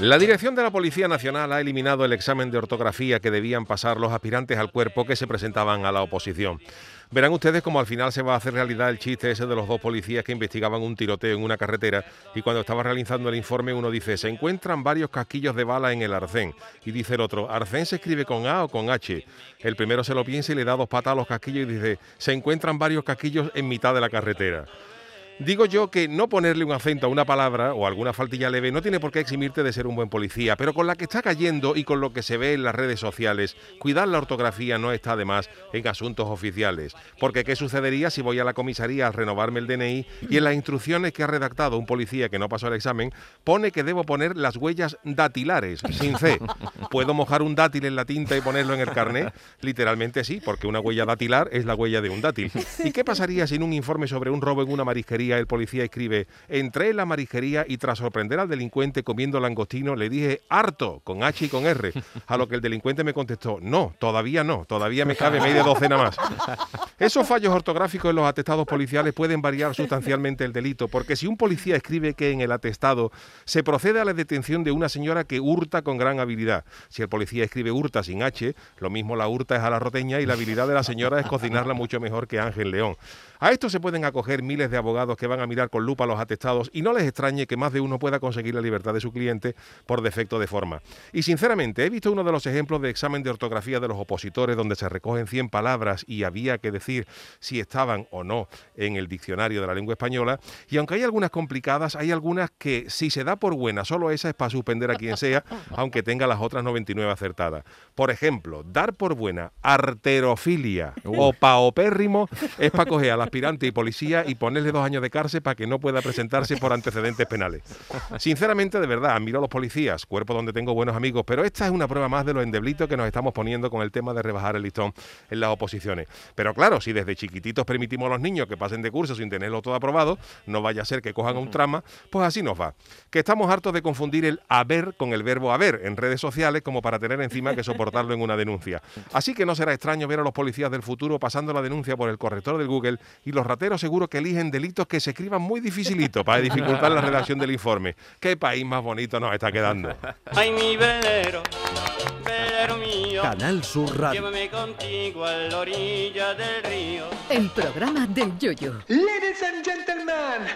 La dirección de la Policía Nacional ha eliminado el examen de ortografía que debían pasar los aspirantes al cuerpo que se presentaban a la oposición. Verán ustedes cómo al final se va a hacer realidad el chiste ese de los dos policías que investigaban un tiroteo en una carretera y cuando estaba realizando el informe uno dice, se encuentran varios casquillos de bala en el arcén. Y dice el otro, ¿arcén se escribe con A o con H? El primero se lo piensa y le da dos patas a los casquillos y dice, se encuentran varios casquillos en mitad de la carretera. Digo yo que no ponerle un acento a una palabra o alguna faltilla leve no tiene por qué eximirte de ser un buen policía, pero con la que está cayendo y con lo que se ve en las redes sociales, cuidar la ortografía no está de más en asuntos oficiales. Porque ¿qué sucedería si voy a la comisaría a renovarme el DNI y en las instrucciones que ha redactado un policía que no pasó el examen pone que debo poner las huellas datilares, sin C? ¿Puedo mojar un dátil en la tinta y ponerlo en el carnet? Literalmente sí, porque una huella datilar es la huella de un dátil. ¿Y qué pasaría si en un informe sobre un robo en una marisquería el policía escribe, entré en la marisquería y tras sorprender al delincuente comiendo langostino le dije harto, con H y con R, a lo que el delincuente me contestó, no, todavía no, todavía me cabe media docena más. Esos fallos ortográficos en los atestados policiales pueden variar sustancialmente el delito, porque si un policía escribe que en el atestado se procede a la detención de una señora que hurta con gran habilidad, si el policía escribe hurta sin H, lo mismo la hurta es a la roteña y la habilidad de la señora es cocinarla mucho mejor que Ángel León. A esto se pueden acoger miles de abogados que van a mirar con lupa los atestados y no les extrañe que más de uno pueda conseguir la libertad de su cliente por defecto de forma. Y sinceramente, he visto uno de los ejemplos de examen de ortografía de los opositores donde se recogen 100 palabras y había que decir si estaban o no en el diccionario de la lengua española. Y aunque hay algunas complicadas, hay algunas que si se da por buena, solo esa es para suspender a quien sea, aunque tenga las otras 99 acertadas. Por ejemplo, dar por buena arterofilia o paopérrimo es para coger a las aspirante y policía y ponerle dos años de cárcel para que no pueda presentarse por antecedentes penales. Sinceramente, de verdad, admiro a los policías, cuerpo donde tengo buenos amigos, pero esta es una prueba más de los endeblitos que nos estamos poniendo con el tema de rebajar el listón en las oposiciones. Pero claro, si desde chiquititos permitimos a los niños que pasen de curso sin tenerlo todo aprobado, no vaya a ser que cojan un trama, pues así nos va. Que estamos hartos de confundir el haber con el verbo haber en redes sociales como para tener encima que soportarlo en una denuncia. Así que no será extraño ver a los policías del futuro pasando la denuncia por el corrector del Google y los rateros seguro que eligen delitos que se escriban muy dificilito para dificultar la redacción del informe. ¿Qué país más bonito nos está quedando? Ay, mi velero, velero mío. Canal Sur Radio. Llévame contigo a la orilla del río. El programa del Yoyo. Ladies and gentlemen,